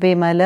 विमल